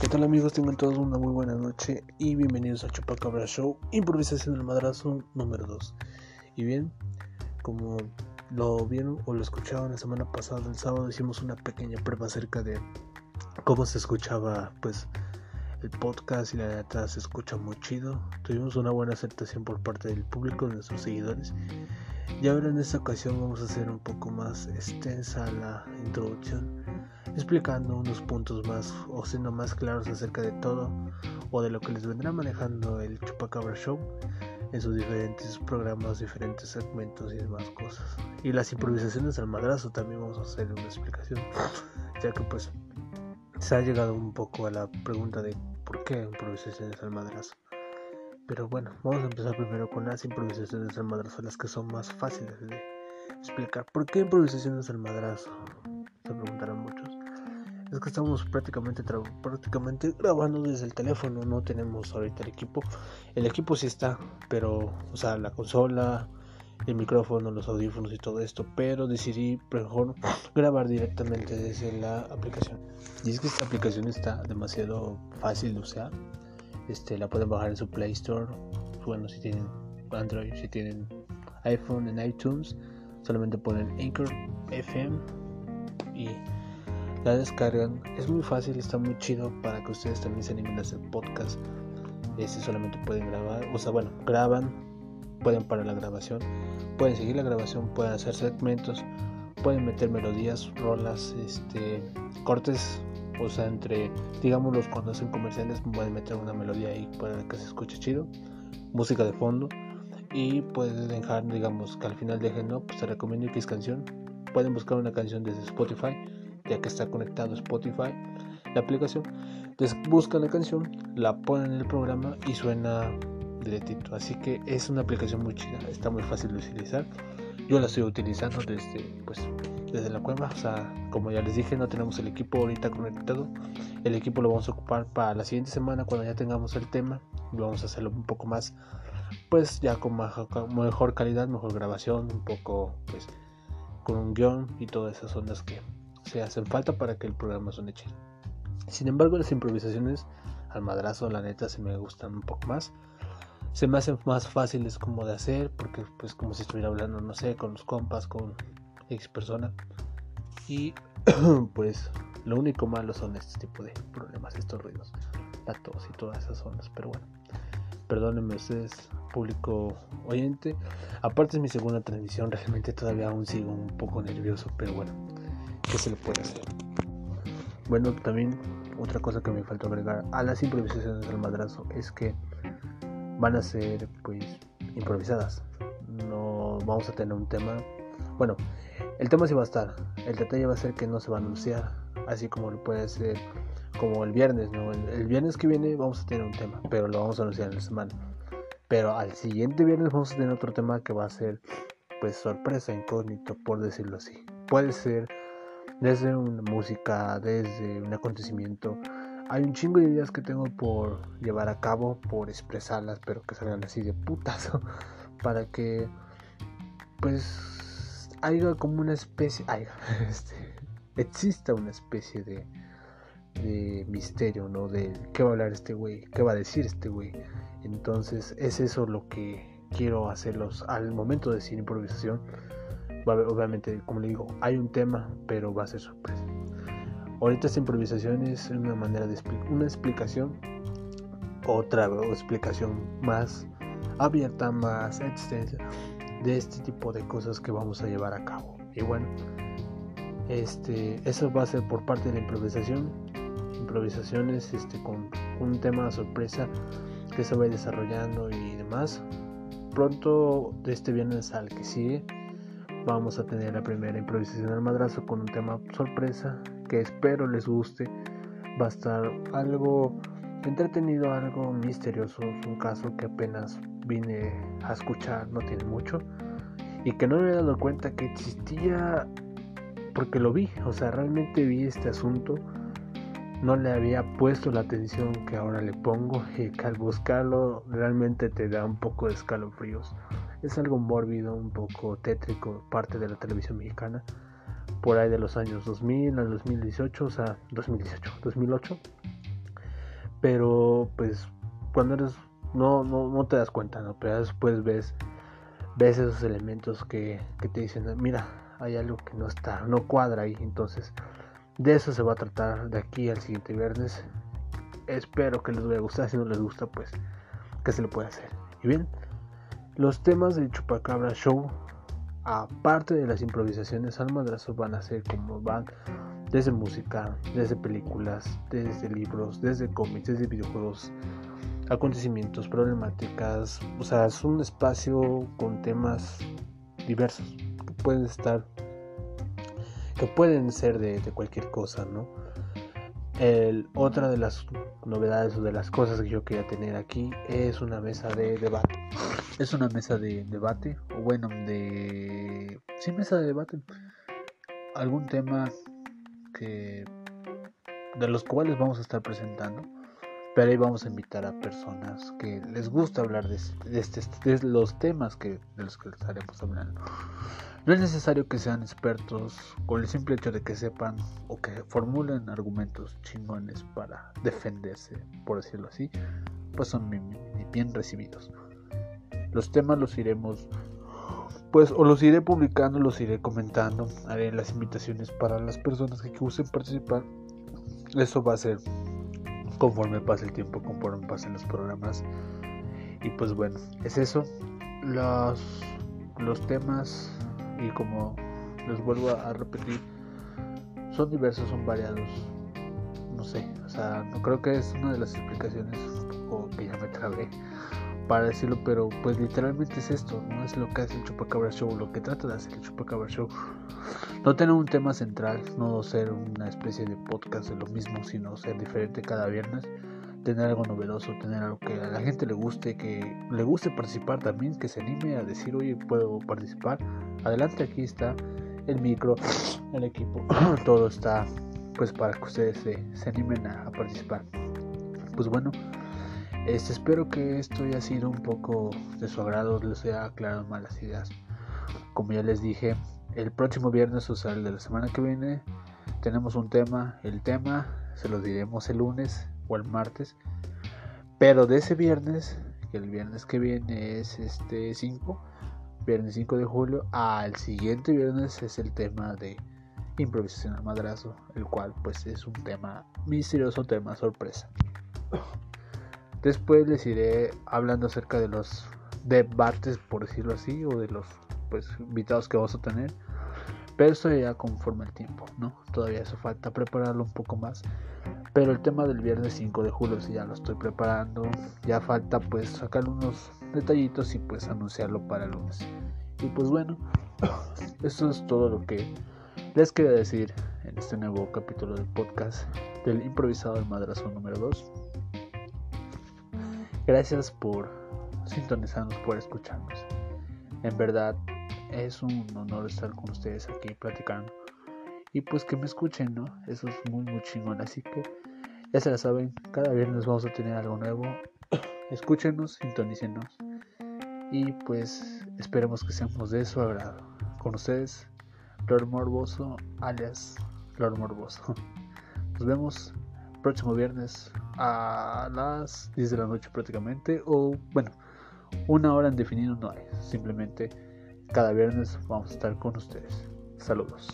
¿Qué tal amigos? Tengan todos una muy buena noche y bienvenidos a Chupacabra Show, improvisación del madrazo número 2. Y bien, como lo vieron o lo escucharon la semana pasada, el sábado hicimos una pequeña prueba acerca de cómo se escuchaba pues el podcast y la neta se escucha muy chido. Tuvimos una buena aceptación por parte del público, de nuestros seguidores. Y ahora en esta ocasión vamos a hacer un poco más extensa la introducción explicando unos puntos más o siendo más claros acerca de todo o de lo que les vendrá manejando el Chupacabra Show en sus diferentes programas, diferentes segmentos y demás cosas. Y las improvisaciones al madrazo también vamos a hacer una explicación, ya que pues se ha llegado un poco a la pregunta de por qué improvisaciones al madrazo. Pero bueno, vamos a empezar primero con las improvisaciones al madrazo, las que son más fáciles de explicar. ¿Por qué improvisaciones al madrazo? Se preguntarán muchos es que estamos prácticamente, prácticamente grabando desde el teléfono, no tenemos ahorita el equipo. El equipo sí está, pero, o sea, la consola, el micrófono, los audífonos y todo esto, pero decidí mejor grabar directamente desde la aplicación. Y es que esta aplicación está demasiado fácil de usar. Este, la pueden bajar en su Play Store. Bueno, si tienen Android, si tienen iPhone en iTunes, solamente ponen Anchor FM y la descargan. Es muy fácil, está muy chido para que ustedes también se animen a hacer podcast. Este solamente pueden grabar, o sea, bueno, graban, pueden parar la grabación, pueden seguir la grabación, pueden hacer segmentos, pueden meter melodías, rolas, este, cortes, o sea, entre, digámoslos cuando hacen comerciales, pueden meter una melodía ahí para que se escuche chido, música de fondo y pueden dejar, digamos, que al final dejen, no, pues se recomiendo X canción, pueden buscar una canción desde Spotify ya que está conectado Spotify, la aplicación. Entonces buscan la canción, la ponen en el programa y suena directito. Así que es una aplicación muy chida, está muy fácil de utilizar. Yo la estoy utilizando desde, pues, desde la cueva. O sea, como ya les dije, no tenemos el equipo ahorita conectado. El equipo lo vamos a ocupar para la siguiente semana cuando ya tengamos el tema. Y vamos a hacerlo un poco más, pues ya con mejor calidad, mejor grabación, un poco, pues, con un guion y todas esas ondas que se hacen falta para que el programa suene chido. Sin embargo, las improvisaciones al madrazo, la neta, se me gustan un poco más. Se me hacen más fáciles como de hacer, porque pues como si estuviera hablando, no sé, con los compas, con X persona. Y pues lo único malo son este tipo de problemas, estos ruidos, la tos y todas esas zonas. Pero bueno, perdónenme ustedes, público oyente. Aparte es mi segunda transmisión, realmente todavía aún sigo un poco nervioso, pero bueno, ¿qué se le puede hacer? Bueno, también otra cosa que me faltó agregar a las improvisaciones del madrazo es que van a ser pues improvisadas. No vamos a tener un tema. Bueno, el tema sí va a estar. El detalle va a ser que no se va a anunciar. Así como lo puede ser como el viernes, ¿no? El, viernes que viene vamos a tener un tema, pero lo vamos a anunciar en la semana. Pero al siguiente viernes vamos a tener otro tema que va a ser pues sorpresa, incógnito, por decirlo así. Puede ser desde una música, desde un acontecimiento. Hay un chingo de ideas que tengo por llevar a cabo, por expresarlas, pero que salgan así de putas, para que pues haya como una especie, haya, este, una especie de, de misterio, ¿no? De qué va a hablar este güey, qué va a decir este güey. Entonces es eso lo que quiero hacerlos al momento de decir improvisación obviamente, como le digo, hay un tema, pero va a ser sorpresa. Ahorita esta improvisación es una manera de una explicación, otra explicación más abierta, más extensa de este tipo de cosas que vamos a llevar a cabo. Y bueno, este, eso va a ser por parte de la improvisación. Improvisaciones este, con un tema sorpresa que se va desarrollando y demás. Pronto de este viernes al que sigue vamos a tener la primera improvisación al madrazo con un tema sorpresa que espero les guste. Va a estar algo entretenido, algo misterioso. Es un caso que apenas vine a escuchar, no tiene mucho. Y que no me he dado cuenta que existía porque lo vi. O sea, realmente vi este asunto. No le había puesto la atención que ahora le pongo y que al buscarlo realmente te da un poco de escalofríos es algo mórbido, un poco tétrico, parte de la televisión mexicana, por ahí de los años 2000 al 2018, o sea, 2018, 2008. pero pues cuando eres no, no, no te das cuenta, ¿no? Pero después ves, ves esos elementos que, que te dicen, mira, hay algo que no está, no cuadra ahí. Entonces, de eso se va a tratar de aquí al siguiente viernes. Espero que les vaya a gustar. Si no les gusta, pues, ¿qué se le puede hacer? Y bien, los temas del Chupacabra Show, aparte de las improvisaciones al madrazo, van a ser como van desde música, desde películas, desde libros, desde cómics, desde videojuegos acontecimientos, problemáticas, o sea, es un espacio con temas diversos que pueden estar, que pueden ser de, cualquier cosa, ¿no? El, otra de las novedades o de las cosas que yo quería tener aquí es una mesa de debate. Es una mesa de debate, o bueno, de... Sí, mesa de debate. Algún tema que... de los cuales vamos a estar presentando pero ahí vamos a invitar a personas que les gusta hablar de, este, de, los temas que, de los que estaremos hablando. No es necesario que sean expertos con el simple hecho de que sepan o que formulen argumentos chingones para defenderse, por decirlo así, pues son bien recibidos. Los temas los iremos, pues o los iré publicando, los iré comentando, haré las invitaciones para las personas que gusten participar. Eso va a ser conforme pase el tiempo, conforme pasen los programas. Y pues bueno, es eso. Los, los temas, y como les vuelvo a repetir, son diversos, son variados. No sé, o sea, no creo que es una de las explicaciones o que ya me trabé para decirlo, pero pues literalmente es esto, no es lo que hace el Chupacabra Show, lo que trata de hacer el Chupacabra Show. No tener un tema central, no ser una especie de podcast de lo mismo, sino ser diferente cada viernes, tener algo novedoso, tener algo que a la gente le guste, que le guste participar también, que se anime a decir, oye, puedo participar. Adelante, aquí está el micro, el equipo, todo está pues para que ustedes se, animen a participar. Pues bueno. Este, espero que esto haya sido un poco de su agrado, les haya aclarado malas ideas. Como ya les dije, el próximo viernes o sea el de la semana que viene tenemos un tema. El tema se lo diremos el lunes o el martes. Pero de ese viernes, que el viernes que viene es este 5, viernes 5 de julio, al siguiente viernes es el tema de improvisación al madrazo, el cual pues es un tema misterioso, tema sorpresa. Después les iré hablando acerca de los debates, por decirlo así, o de los pues invitados que vamos a tener. Pero eso ya conforme el tiempo, ¿no? Todavía hace falta prepararlo un poco más. Pero el tema del viernes 5 de julio sí ya lo estoy preparando. Ya falta pues sacar unos detallitos y pues anunciarlo para el lunes. Y pues bueno, eso es todo lo que les quería decir en este nuevo capítulo del podcast del improvisado del madrazo número 2. Gracias por sintonizarnos, por escucharnos. En verdad es un honor estar con ustedes aquí platicando. Y pues que me escuchen, ¿no? Eso es muy, muy chingón. Así que ya se la saben, cada viernes vamos a tener algo nuevo. Escúchenos, sintonícenos. Y pues esperemos que seamos de su agrado. Con ustedes, Lord Morboso, alias Lord Morboso. Nos vemos próximo viernes a las 10 de la noche prácticamente. O bueno, una hora en definido no hay. Simplemente cada viernes vamos a estar con ustedes. Saludos.